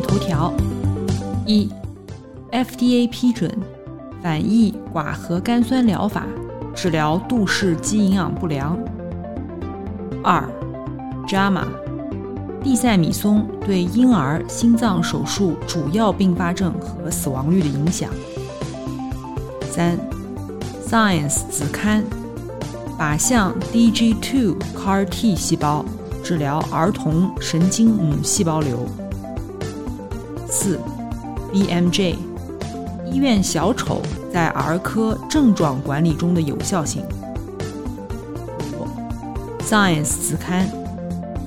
头条：一，FDA 批准反义寡核苷酸疗法治疗杜氏肌营养不良。二，JAMA 地塞米松对婴儿心脏手术主要并发症和死亡率的影响。三。Science 子刊，靶向 DG2 CAR T 细胞治疗儿童神经母细胞瘤。四，BMJ 医院小丑在儿科症状管理中的有效性。，Science 子刊，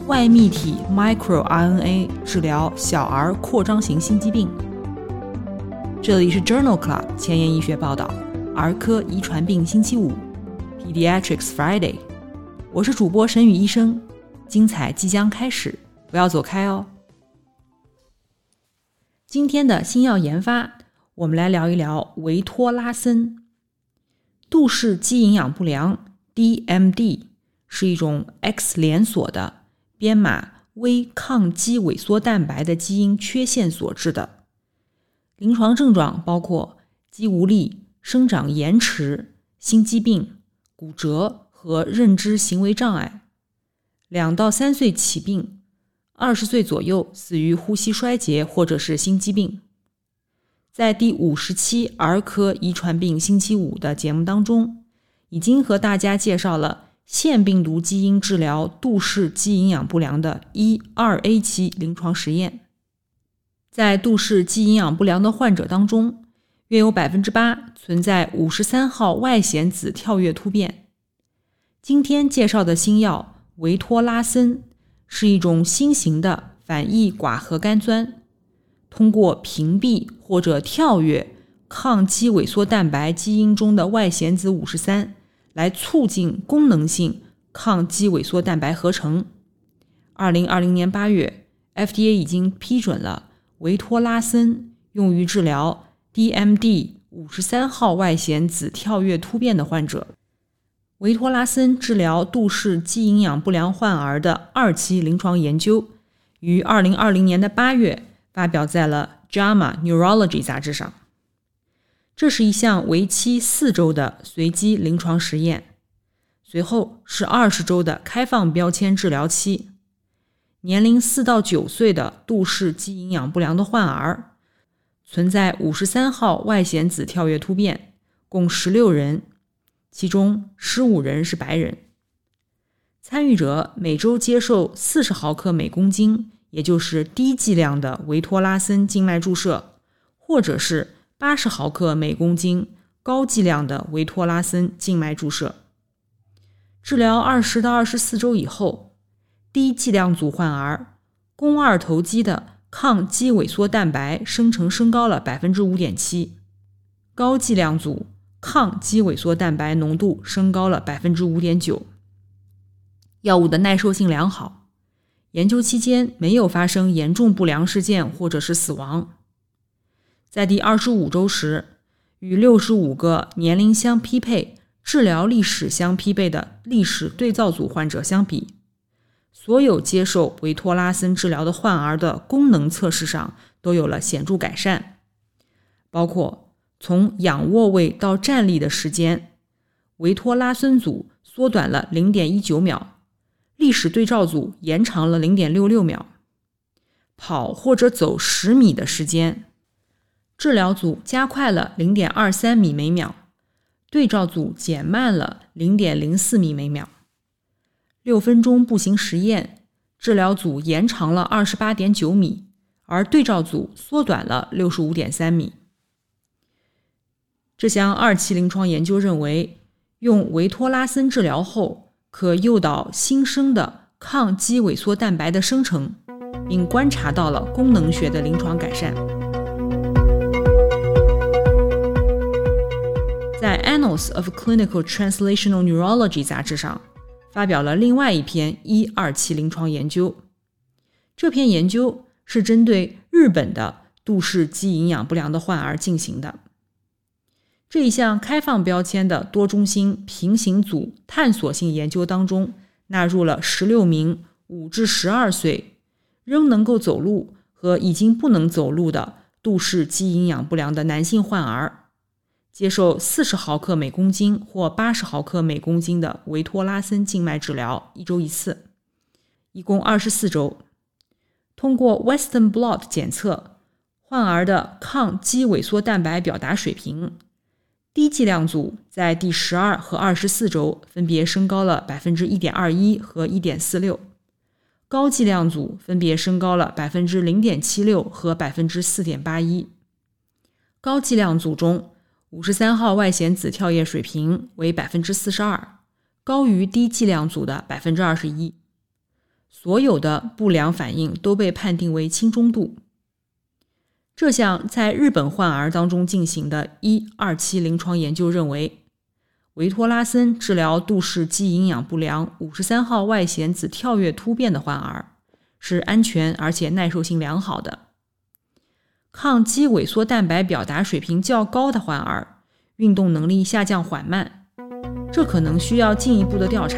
外泌体 microRNA 治疗小儿扩张型心肌病。这里是 Journal Club 前沿医学报道。儿科遗传病星期五，Pediatrics Friday，我是主播沈宇医生，精彩即将开始，不要走开哦。今天的新药研发，我们来聊一聊维托拉森。杜氏肌营养不良 （DMD） 是一种 X 连锁的编码微抗肌萎缩蛋白的基因缺陷所致的，临床症状包括肌无力。生长延迟、心肌病、骨折和认知行为障碍。两到三岁起病，二十岁左右死于呼吸衰竭或者是心肌病。在第五十期儿科遗传病星期五的节目当中，已经和大家介绍了腺病毒基因治疗杜氏肌营养不良的一二 A 期临床实验。在杜氏肌营养不良的患者当中，约有百分之八存在五十三号外显子跳跃突变。今天介绍的新药维托拉森是一种新型的反义寡核苷酸，通过屏蔽或者跳跃抗肌萎缩蛋白基因中的外显子五十三，来促进功能性抗肌萎缩蛋白合成。二零二零年八月，FDA 已经批准了维托拉森用于治疗。DMD 五十三号外显子跳跃突变的患者，维托拉森治疗杜氏肌营养不良患儿的二期临床研究，于二零二零年的八月发表在了《JAMA Neurology》杂志上。这是一项为期四周的随机临床实验，随后是二十周的开放标签治疗期。年龄四到九岁的杜氏肌营养不良的患儿。存在五十三号外显子跳跃突变，共十六人，其中十五人是白人。参与者每周接受四十毫克每公斤，也就是低剂量的维托拉森静脉注射，或者是八十毫克每公斤高剂量的维托拉森静脉注射。治疗二十到二十四周以后，低剂量组患儿肱二头肌的。抗肌萎缩蛋白生成升高了百分之五点七，高剂量组抗肌萎缩蛋白浓度升高了百分之五点九。药物的耐受性良好，研究期间没有发生严重不良事件或者是死亡。在第二十五周时，与六十五个年龄相匹配、治疗历史相匹配的历史对照组患者相比。所有接受维托拉森治疗的患儿的功能测试上都有了显著改善，包括从仰卧位到站立的时间，维托拉森组缩短了零点一九秒，历史对照组延长了零点六六秒；跑或者走十米的时间，治疗组加快了零点二三米每秒，对照组减慢了零点零四米每秒。六分钟步行实验，治疗组延长了二十八点九米，而对照组缩短了六十五点三米。这项二期临床研究认为，用维托拉森治疗后，可诱导新生的抗肌萎缩蛋白的生成，并观察到了功能学的临床改善。在《Annals of Clinical Translational Neurology》杂志上，发表了另外一篇一二期临床研究。这篇研究是针对日本的杜氏肌营养不良的患儿进行的。这一项开放标签的多中心平行组探索性研究当中。纳入了十六名五至十二岁仍能够走路和已经不能走路的杜氏肌营养不良的男性患儿，接受四十毫克每公斤或八十毫克每公斤的维托拉森静脉治疗，一周一次，一共二十四周。通过 Western blot 检测患儿的抗肌萎缩蛋白表达水平。低剂量组在第十二和二十四周分别升高了百分之一点二一和一点四六，高剂量组分别升高了百分之零点七六和百分之四点八一。高剂量组中，五十三号外显子跳跃水平为百分之四十二，高于低剂量组的百分之二十一。所有的不良反应都被判定为轻中度。这项在日本患儿当中进行的一二期临床研究认为，维托拉森治疗杜氏肌营养不良五十三号外显子跳跃突变的患儿是安全而且耐受性良好的。抗肌萎缩蛋白表达水平较高的患儿运动能力下降缓慢，这可能需要进一步的调查。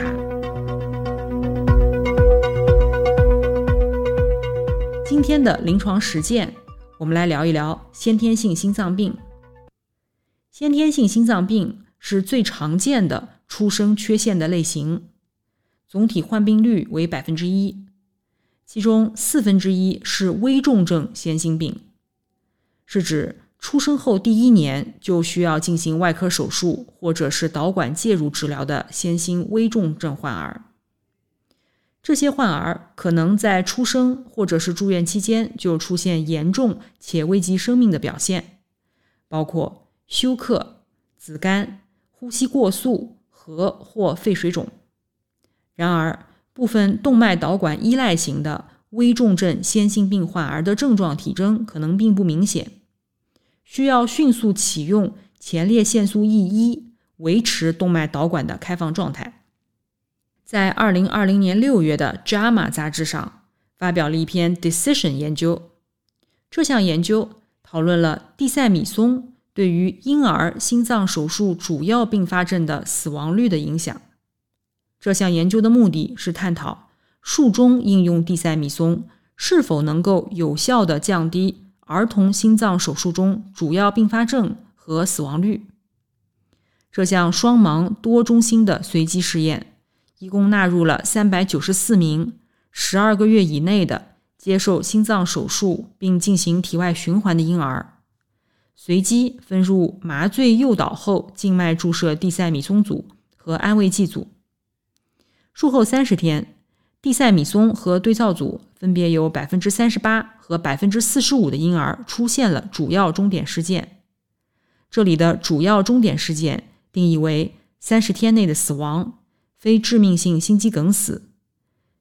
今天的临床实践。我们来聊一聊先天性心脏病。先天性心脏病是最常见的出生缺陷的类型，总体患病率为百分之一，其中四分之一是危重症先心病，是指出生后第一年就需要进行外科手术或者是导管介入治疗的先心危重症患儿。这些患儿可能在出生或者是住院期间就出现严重且危及生命的表现，包括休克、子干、呼吸过速和或肺水肿。然而，部分动脉导管依赖型的危重症先心病患儿的症状体征可能并不明显，需要迅速启用前列腺素 E 一维持动脉导管的开放状态。在二零二零年六月的《JAMA》杂志上发表了一篇 Decision 研究。这项研究讨论了地塞米松对于婴儿心脏手术主要并发症的死亡率的影响。这项研究的目的是探讨术中应用地塞米松是否能够有效地降低儿童心脏手术中主要并发症和死亡率。这项双盲多中心的随机试验。一共纳入了三百九十四名十二个月以内的接受心脏手术并进行体外循环的婴儿，随机分入麻醉诱导后静脉注射地塞米松组和安慰剂组。术后三十天，地塞米松和对照组分别有百分之三十八和百分之四十五的婴儿出现了主要终点事件。这里的主要终点事件定义为三十天内的死亡。非致命性心肌梗死，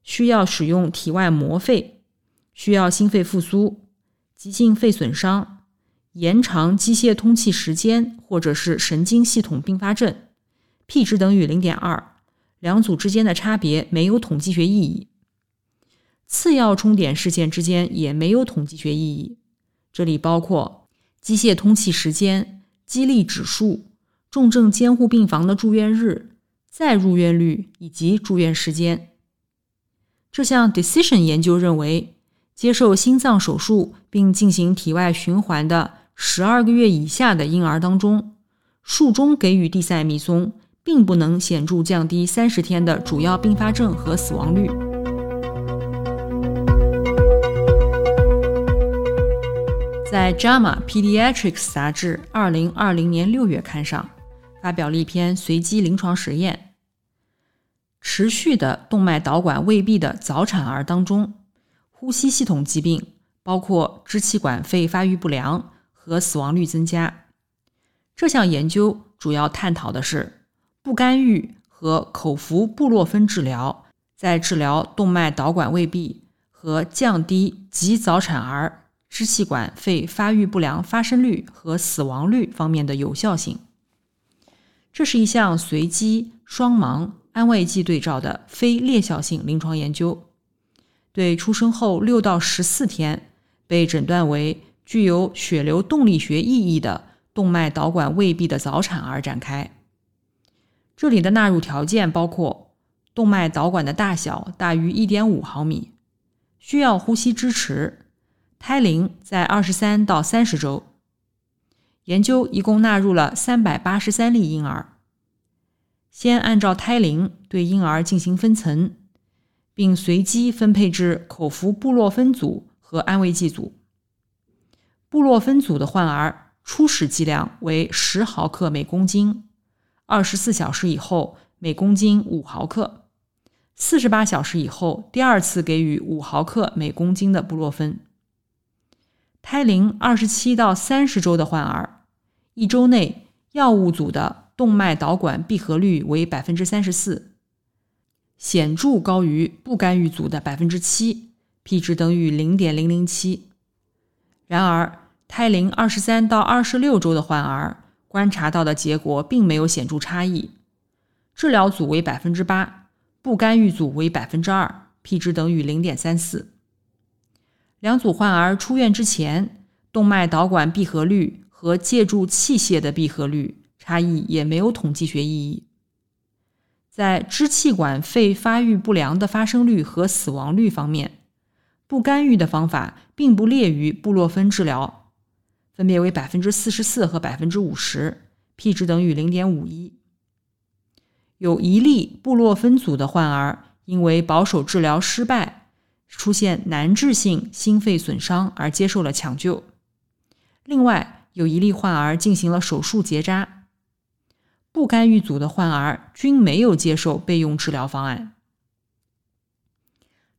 需要使用体外膜肺，需要心肺复苏，急性肺损伤，延长机械通气时间，或者是神经系统并发症，p 值等于零点二，两组之间的差别没有统计学意义。次要终点事件之间也没有统计学意义，这里包括机械通气时间、激励指数、重症监护病房的住院日。再入院率以及住院时间。这项 Decision 研究认为，接受心脏手术并进行体外循环的十二个月以下的婴儿当中，术中给予地塞米松并不能显著降低三十天的主要并发症和死亡率。在《JAMA Pediatrics》杂志二零二零年六月刊上。发表了一篇随机临床实验：持续的动脉导管未闭的早产儿当中，呼吸系统疾病，包括支气管肺发育不良和死亡率增加。这项研究主要探讨的是不干预和口服布洛芬治疗在治疗动脉导管未闭和降低极早产儿支气管肺发育不良发生率和死亡率方面的有效性。这是一项随机双盲安慰剂对照的非裂效性临床研究，对出生后六到十四天被诊断为具有血流动力学意义的动脉导管未闭的早产儿展开。这里的纳入条件包括动脉导管的大小大于一点五毫米，需要呼吸支持，胎龄在二十三到三十周。研究一共纳入了三百八十三例婴儿，先按照胎龄对婴儿进行分层，并随机分配至口服布洛芬组和安慰剂组。布洛芬组的患儿初始剂量为十毫克每公斤。二十四小时以后，每公斤五毫克；四十八小时以后，第二次给予五毫克每公斤的布洛芬。胎龄二十七到三十周的患儿，一周内药物组的动脉导管闭合率为百分之三十四，显著高于不干预组的百分之七，p 值等于零点零零七。然而，胎龄二十三到二十六周的患儿。观察到的结果并没有显著差异，治疗组为百分之八，不干预组为百分之二，p 值等于零点三四。两组患儿出院之前，动脉导管闭合率和借助器械的闭合率差异也没有统计学意义。在支气管肺发育不良的发生率和死亡率方面，不干预的方法并不劣于布洛芬治疗。分别为百分之四十四和百分之五十，p 值等于零点五一。有一例布洛芬组的患儿因为保守治疗失败，出现难治性心肺损伤而接受了抢救。另外有一例患儿进行了手术结扎。不干预组的患儿均没有接受备用治疗方案。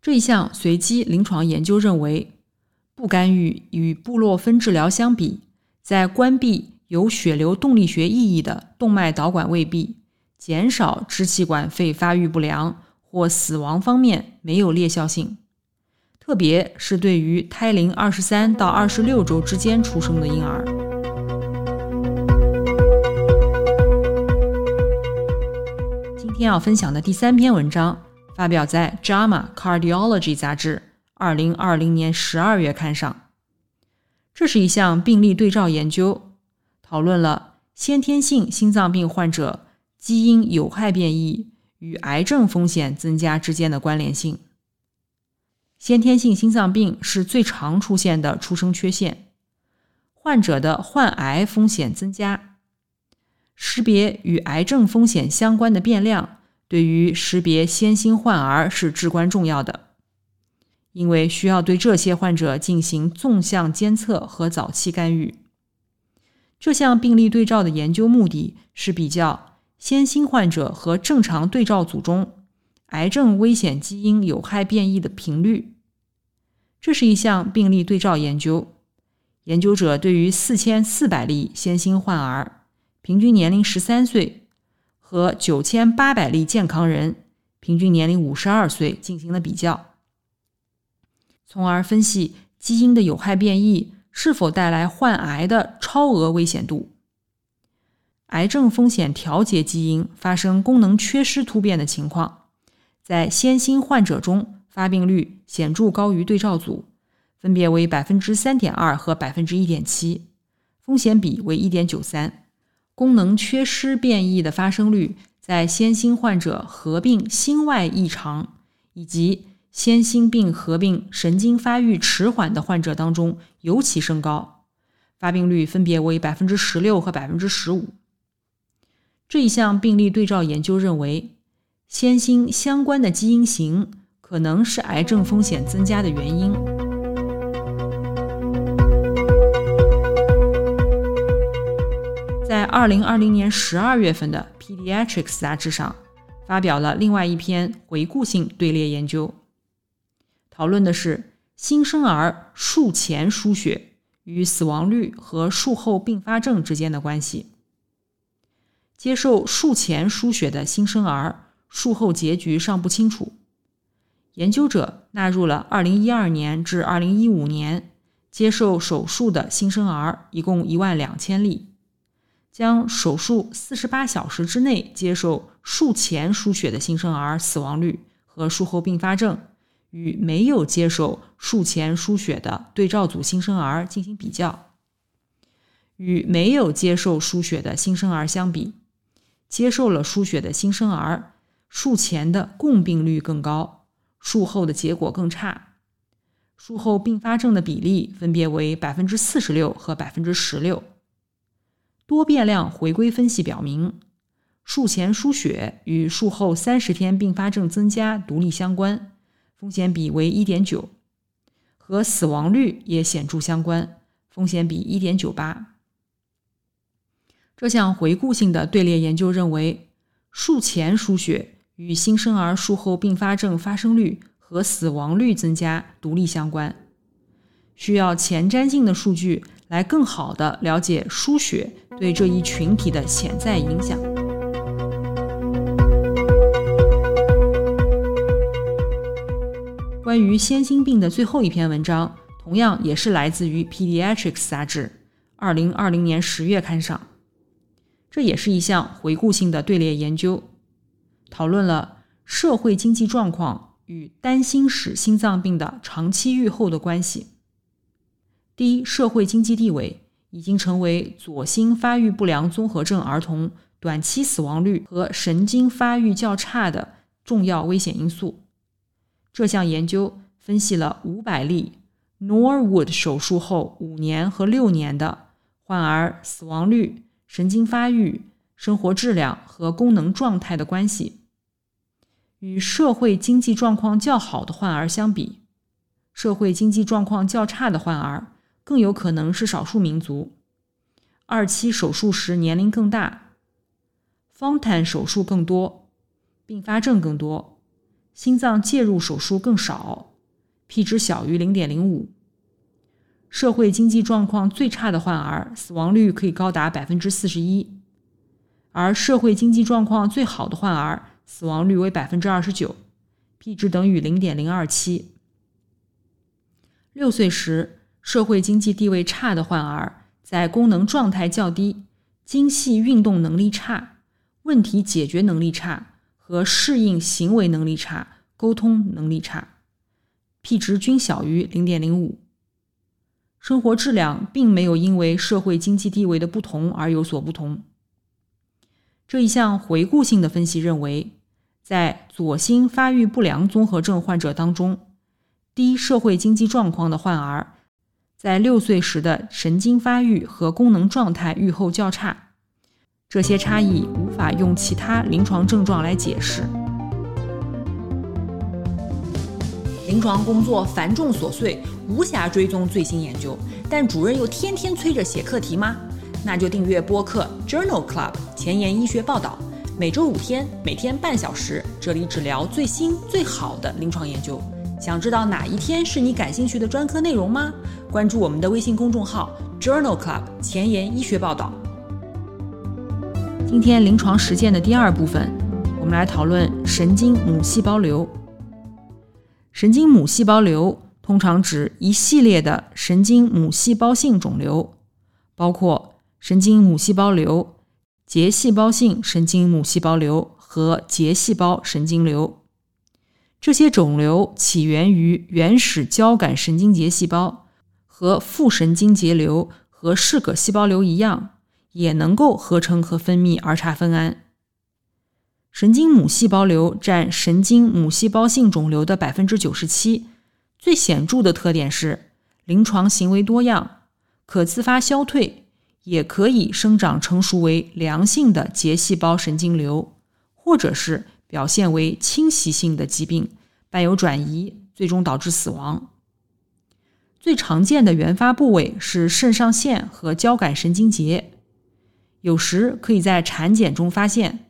这一项随机临床研究认为。不干预与布洛芬治疗相比，在关闭有血流动力学意义的动脉导管未闭、减少支气管肺发育不良或死亡方面没有劣效性，特别是对于胎龄二十三到二十六周之间出生的婴儿。今天要分享的第三篇文章发表在《JAMA Cardiology》杂志。二零二零年十二月刊上，这是一项病例对照研究，讨论了先天性心脏病患者基因有害变异与癌症风险增加之间的关联性。先天性心脏病是最常出现的出生缺陷，患者的患癌风险增加。识别与癌症风险相关的变量，对于识别先心患儿是至关重要的。因为需要对这些患者进行纵向监测和早期干预。这项病例对照的研究目的是比较先心患者和正常对照组中癌症危险基因有害变异的频率。这是一项病例对照研究，研究者对于四千四百例先心患儿，平均年龄十三岁，和九千八百例健康人，平均年龄五十二岁进行了比较。从而分析基因的有害变异是否带来患癌的超额危险度。癌症风险调节基因发生功能缺失突变的情况，在先心患者中发病率显著高于对照组，分别为百分之三点二和百分之一点七，风险比为一点九三。功能缺失变异的发生率在先心患者合并心外异常以及。先心病合并神经发育迟缓的患者当中尤其升高，发病率分别为百分之十六和百分之十五。这一项病例对照研究认为，先心相关的基因型可能是癌症风险增加的原因。二零二零年十二月份的《Pediatrics》杂志上，发表了另外一篇回顾性队列研究。讨论的是新生儿术前输血与死亡率和术后并发症之间的关系。接受术前输血的新生儿术后结局尚不清楚，研究者纳入了2012年至2015年接受手术的新生儿，一共1万两千例，将手术48小时之内接受术前输血的新生儿死亡率和术后并发症与没有接受术前输血的对照组新生儿进行比较。与没有接受输血的新生儿相比，接受了输血的新生儿术前的共病率更高。术后的结果更差，术后并发症的比例分别为百分之四十六和百分之十六。多变量回归分析表明，术前输血与术后三十天并发症增加独立相关，风险比为一点九，和死亡率也显著相关，风险比一点九八。这项回顾性的队列研究认为，术前输血。与新生儿术后并发症发生率和死亡率增加独立相关，需要前瞻性的数据来更好的了解输血对这一群体的潜在影响。关于先心病的最后一篇文章，同样也是来自于《Pediatrics》杂志，二零二零年十月刊上。这也是一项回顾性的队列研究。讨论了社会经济状况与担心使心脏病的长期预后的关系。第一，社会经济地位已经成为左心发育不良综合症儿童短期死亡率和神经发育较差的重要危险因素。这项研究分析了五百例 Norwood 手术后五年和六年的患儿死亡率、神经发育。生活质量和功能状态的关系，与社会经济状况较好的患儿相比，社会经济状况较差的患儿更有可能是少数民族，二期手术时年龄更大，方坦手术更多，并发症更多，心脏介入手术更少，P 值小于零点零五。社会经济状况最差的患儿死亡率可以高达百分之四十一。而社会经济状况最好的患儿死亡率为百分之二十九，P 值等于零点零二七。六岁时，社会经济地位差的患儿在功能状态较低、精细运动能力差、问题解决能力差和适应行为能力差、沟通能力差，P 值均小于零点零五。生活质量并没有因为社会经济地位的不同而有所不同。这一项回顾性的分析认为，在左心发育不良综合症患者当中，低社会经济状况的患儿在六岁时的神经发育和功能状态预后较差。这些差异无法用其他临床症状来解释。临床工作繁重琐碎，无暇追踪最新研究，但主任又天天催着写课题吗？那就订阅播客 Journal Club 前沿医学报道，每周五天，每天半小时，这里只聊最新最好的临床研究。想知道哪一天是你感兴趣的专科内容吗？关注我们的微信公众号 Journal Club 前沿医学报道。今天临床实践的第二部分，我们来讨论神经母细胞瘤。神经母细胞瘤通常指一系列的神经母细胞性肿瘤，包括。神经母细胞瘤、结细胞性神经母细胞瘤和结细胞神经瘤，这些肿瘤起源于原始交感神经节细胞，和副神经节瘤和视葛细胞瘤一样，也能够合成和分泌儿茶酚胺。神经母细胞瘤占神经母细胞性肿瘤的百分之九十七，最显著的特点是临床行为多样，可自发消退。也可以生长成熟为良性的结细胞神经瘤，或者是表现为侵袭性的疾病，伴有转移，最终导致死亡。最常见的原发部位是肾上腺和交感神经节，有时可以在产检中发现，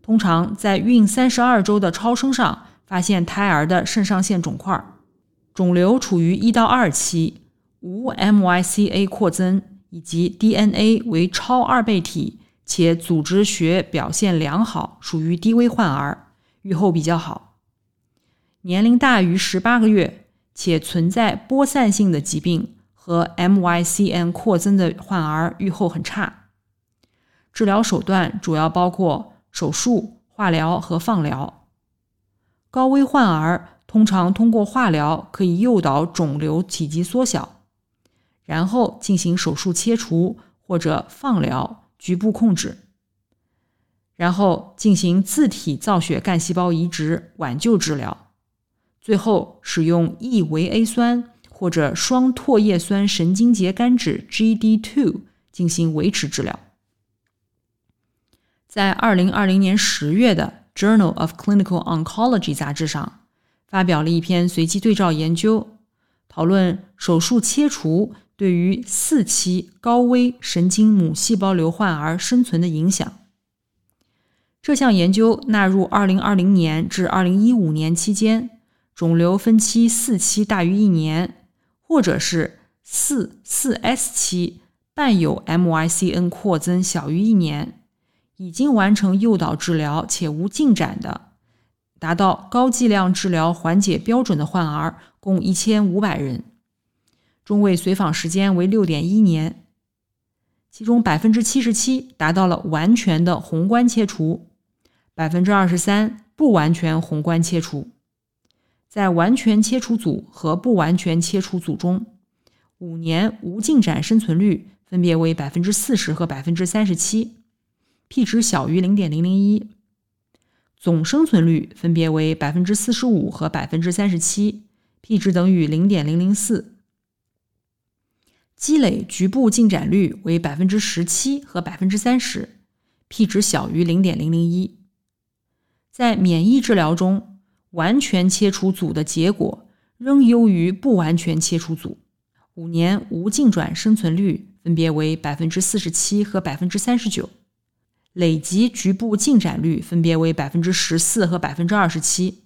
通常在孕三十二周的超声上发现胎儿的肾上腺肿块，肿瘤处于一到二期，无 MYCA 扩增。以及 DNA 为超二倍体，且组织学表现良好，属于低危患儿，预后比较好。年龄大于十八个月且存在播散性的疾病和 MYCN 扩增的患儿预后很差。治疗手段主要包括手术、化疗和放疗。高危患儿通常通过化疗可以诱导肿瘤体积缩小，然后进行手术切除或者放疗局部控制，然后进行自体造血干细胞移植挽救治疗。最后，使用异维 A 酸或者双唾液酸神经节苷酯 （GD2） 进行维持治疗。在二零二零年十月的《Journal of Clinical Oncology》杂志上，发表了一篇随机对照研究，讨论手术切除对于四期高危神经母细胞瘤患儿生存的影响。这项研究纳入二零二零年至二零一五年期间。肿瘤分期四期大于一年，或者是四四 S 期伴有 MYCN 扩增小于一年，已经完成诱导治疗且无进展的，达到高剂量治疗缓解标准的患儿共一千五百人，中位随访时间为六点一年，其中百分之七十七达到了完全的宏观切除，百分之二十三不完全宏观切除。在完全切除组和不完全切除组中，五年无进展生存率分别为百分之四十和百分之三十七，p 值小于零点零零一；总生存率分别为百分之四十五和百分之三十七，p 值等于零点零零四；积累局部进展率为百分之十七和百分之三十，p 值小于零点零零一。在免疫治疗中。完全切除组的结果仍优于不完全切除组，五年无进转生存率分别为百分之四十七和百分之三十九，累计局部进展率分别为百分之十四和百分之二十七。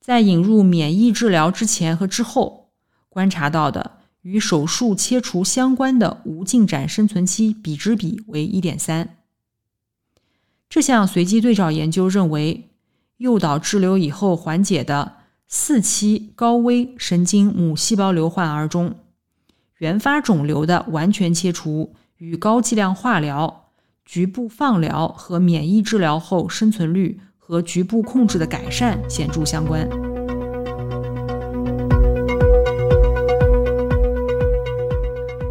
在引入免疫治疗之前和之后，观察到的与手术切除相关的无进展生存期比值比为一点三。这项随机对照研究认为。诱导治疗以后缓解的四期高危神经母细胞瘤患儿中，原发肿瘤的完全切除与高剂量化疗、局部放疗和免疫治疗后生存率和局部控制的改善显著相关。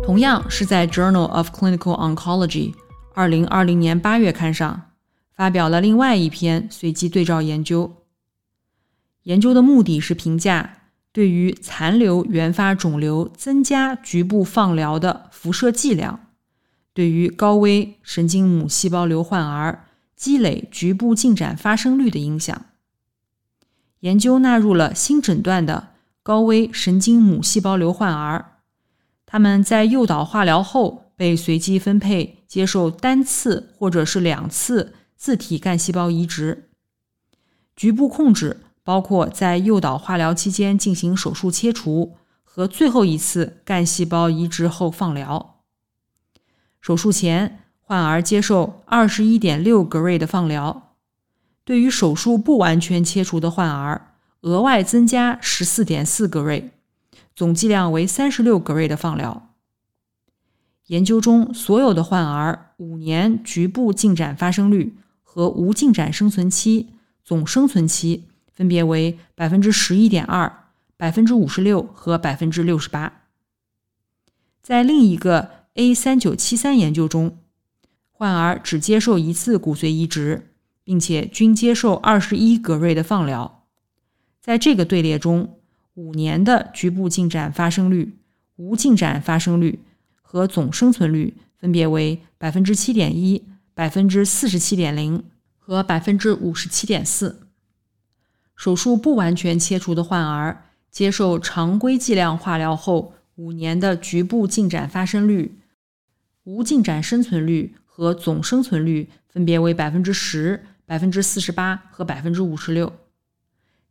同样是在《Journal of Clinical Oncology》二零二零年八月刊上。发表了另外一篇随机对照研究。研究的目的是评价对于残留原发肿瘤增加局部放疗的辐射剂量对于高危神经母细胞瘤患儿积累局部进展发生率的影响。研究纳入了新诊断的高危神经母细胞瘤患儿，他们在诱导化疗后被随机分配接受单次或者是两次。自体干细胞移植局部控制包括在诱导化疗期间进行手术切除和最后一次干细胞移植后放疗。手术前，患儿接受二十一点六格瑞的放疗。对于手术不完全切除的患儿，额外增加十四点四格瑞，总剂量为三十六格瑞的放疗。研究中所有的患儿五年局部进展发生率。和无进展生存期总生存期分别为百分之十一点二、百分之五十六和百分之六十八。在另一个 A 三九七三研究中，患儿只接受一次骨髓移植，并且均接受二十一格瑞的放疗。在这个队列中，五年的局部进展发生率、无进展发生率和总生存率分别为百分之七点一。百分之四十七点零和百分之五十七点四。手术不完全切除的患儿接受常规剂量化疗后，五年的局部进展发生率、无进展生存率和总生存率分别为百分之十、百分之四十八和百分之五十六。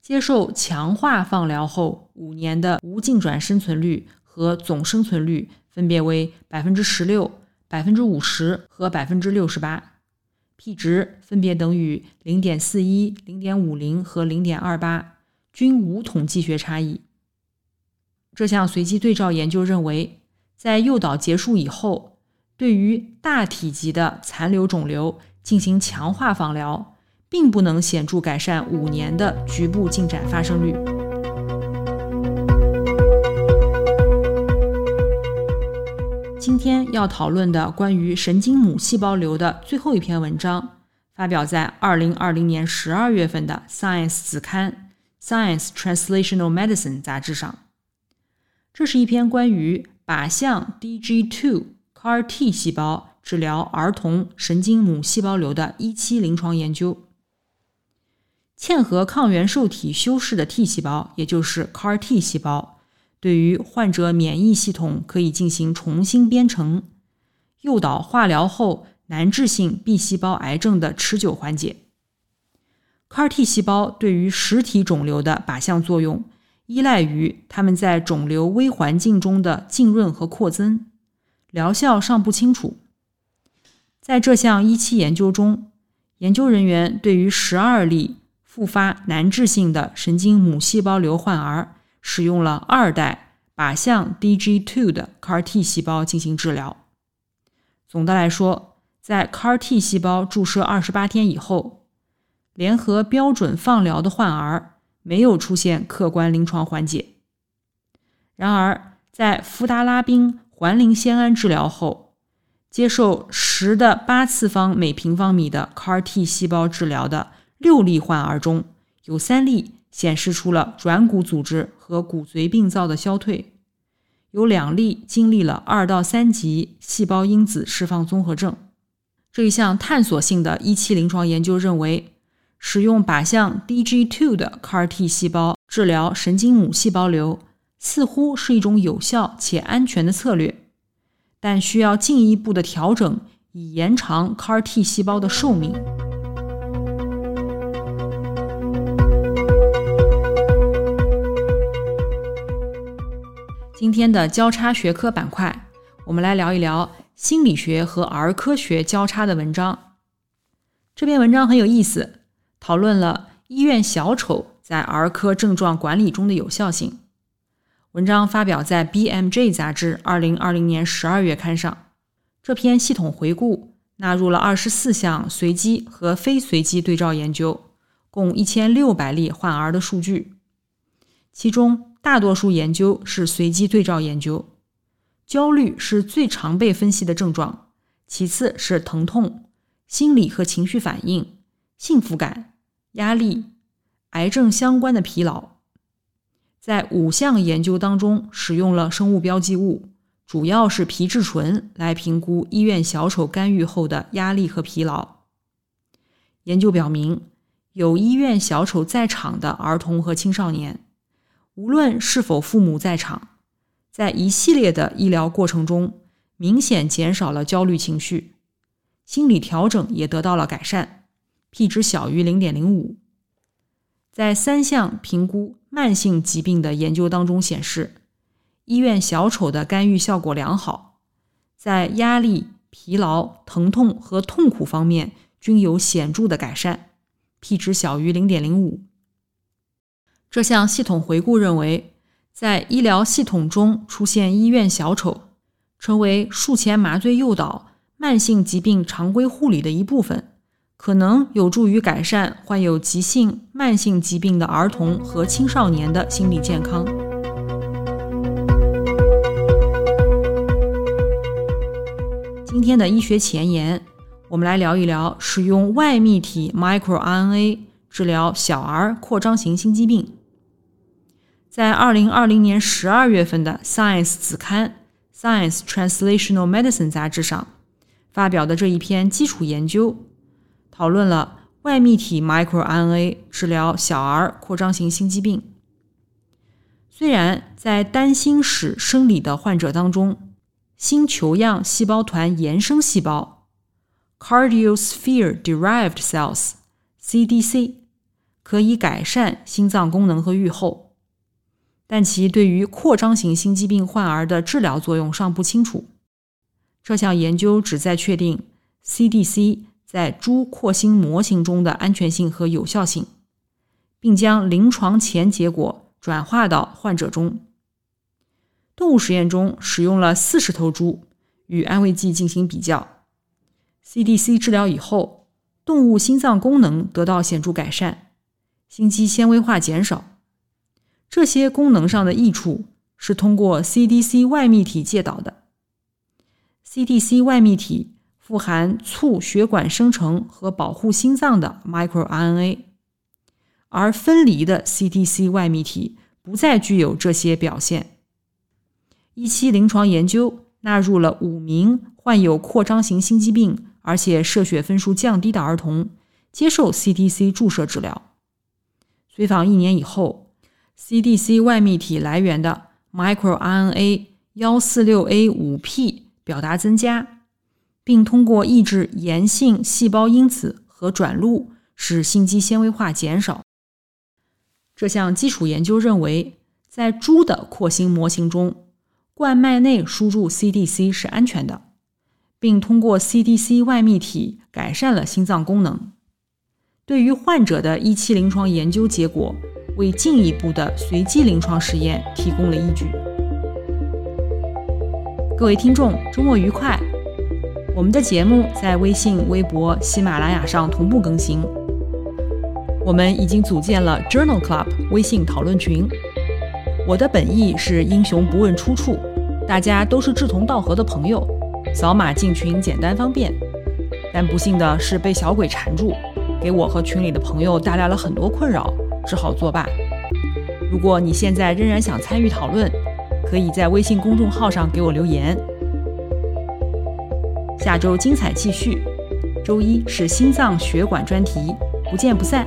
接受强化放疗后，五年的无进展生存率和总生存率分别为百分之十六。百分之五十和百分之六十八，p 值分别等于零点四一、零点五零和零点二八，均无统计学差异。这项随机对照研究认为，在诱导结束以后，对于大体积的残留肿瘤进行强化放疗，并不能显著改善五年的局部进展发生率。天要讨论的关于神经母细胞瘤的最后一篇文章，发表在二零二零年十二月份的《Science》子刊《Science Translational Medicine》杂志上。这是一篇关于靶向 DG2 CAR T 细胞治疗儿童神经母细胞瘤的一期临床研究。嵌合抗原受体修饰的 T 细胞，也就是 CAR T 细胞。对于患者免疫系统可以进行重新编程，诱导化疗后难治性 B 细胞癌症的持久缓解。CAR T 细胞对于实体肿瘤的靶向作用，依赖于它们在肿瘤微环境中的浸润和扩增，疗效尚不清楚。在这项一期研究中，研究人员对于十二例复发难治性的神经母细胞瘤患儿。使用了二代靶向 DG2 的 CAR T 细胞进行治疗。总的来说，在 CAR T 细胞注射二十八天以后，联合标准放疗的患儿没有出现客观临床缓解。然而，在福达拉宾环磷酰胺治疗后，接受十的八次方每平方米的 CAR T 细胞治疗的六例患儿中有三例。显示出了软骨组织和骨髓病灶的消退，有两例经历了二到三级细胞因子释放综合症。这一项探索性的一期临床研究认为，使用靶向 DG2 的 CAR T 细胞治疗神经母细胞瘤似乎是一种有效且安全的策略，但需要进一步的调整以延长 CAR T 细胞的寿命。今天的交叉学科板块，我们来聊一聊心理学和儿科学交叉的文章。这篇文章很有意思，讨论了医院小丑在儿科症状管理中的有效性。文章发表在《BMJ》杂志二零二零年十二月刊上。这篇系统回顾纳入了二十四项随机和非随机对照研究，共一千六百例患儿的数据，其中。大多数研究是随机对照研究，焦虑是最常被分析的症状，其次是疼痛、心理和情绪反应、幸福感、压力、癌症相关的疲劳。在五项研究当中，使用了生物标记物，主要是皮质醇来评估医院小丑干预后的压力和疲劳。研究表明，有医院小丑在场的儿童和青少年。无论是否父母在场，在一系列的医疗过程中，明显减少了焦虑情绪，心理调整也得到了改善，p 值小于零点零五。在三项评估慢性疾病的研究当中显示，医院小丑的干预效果良好，在压力、疲劳、疼痛和痛苦方面均有显著的改善，p 值小于零点零五。这项系统回顾认为，在医疗系统中出现医院小丑，成为术前麻醉诱导慢性疾病常规护理的一部分，可能有助于改善患有急性慢性疾病的儿童和青少年的心理健康。今天的医学前沿，我们来聊一聊使用外泌体 microRNA 治疗小儿扩张型心肌病。在二零二零年十二月份的《Science》子刊《Science Translational Medicine》杂志上发表的这一篇基础研究，讨论了外泌体 microRNA 治疗小儿扩张型心肌病。虽然在单心室生理的患者当中，心球样细胞团延伸细胞 （Cardiosphere-derived cells，CDC） 可以改善心脏功能和预后。但其对于扩张型心肌病患儿的治疗作用尚不清楚。这项研究旨在确定 CDC 在猪扩心模型中的安全性和有效性，并将临床前结果转化到患者中。动物实验中使用了四十头猪与安慰剂进行比较，CDC 治疗以后，动物心脏功能得到显著改善，心肌纤维化减少。这些功能上的益处是通过 CDC 外泌体介导的。CDC 外泌体富含促血管生成和保护心脏的 microRNA，而分离的 CDC 外泌体不再具有这些表现。一期临床研究纳入了五名患有扩张型心肌病而且射血分数降低的儿童，接受 CDC 注射治疗。随访一年以后，CDC 外泌体来源的 microRNA 幺四六 A 五 P 表达增加，并通过抑制炎性细胞因子和转录，使心肌纤维化减少。这项基础研究认为，在猪的扩心模型中。冠脉内输入 CDC 是安全的，并通过 CDC 外泌体改善了心脏功能。对于患者的一期临床研究结果，为进一步的随机临床实验提供了依据。各位听众，周末愉快！我们的节目在微信、微博、喜马拉雅上同步更新。我们已经组建了 Journal Club 微信讨论群。我的本意是英雄不问出处，大家都是志同道合的朋友，扫码进群简单方便。但不幸的是被小鬼缠住，给我和群里的朋友带来了很多困扰，只好作罢。如果你现在仍然想参与讨论，可以在微信公众号上给我留言。下周精彩继续，周一是心脏血管专题，不见不散。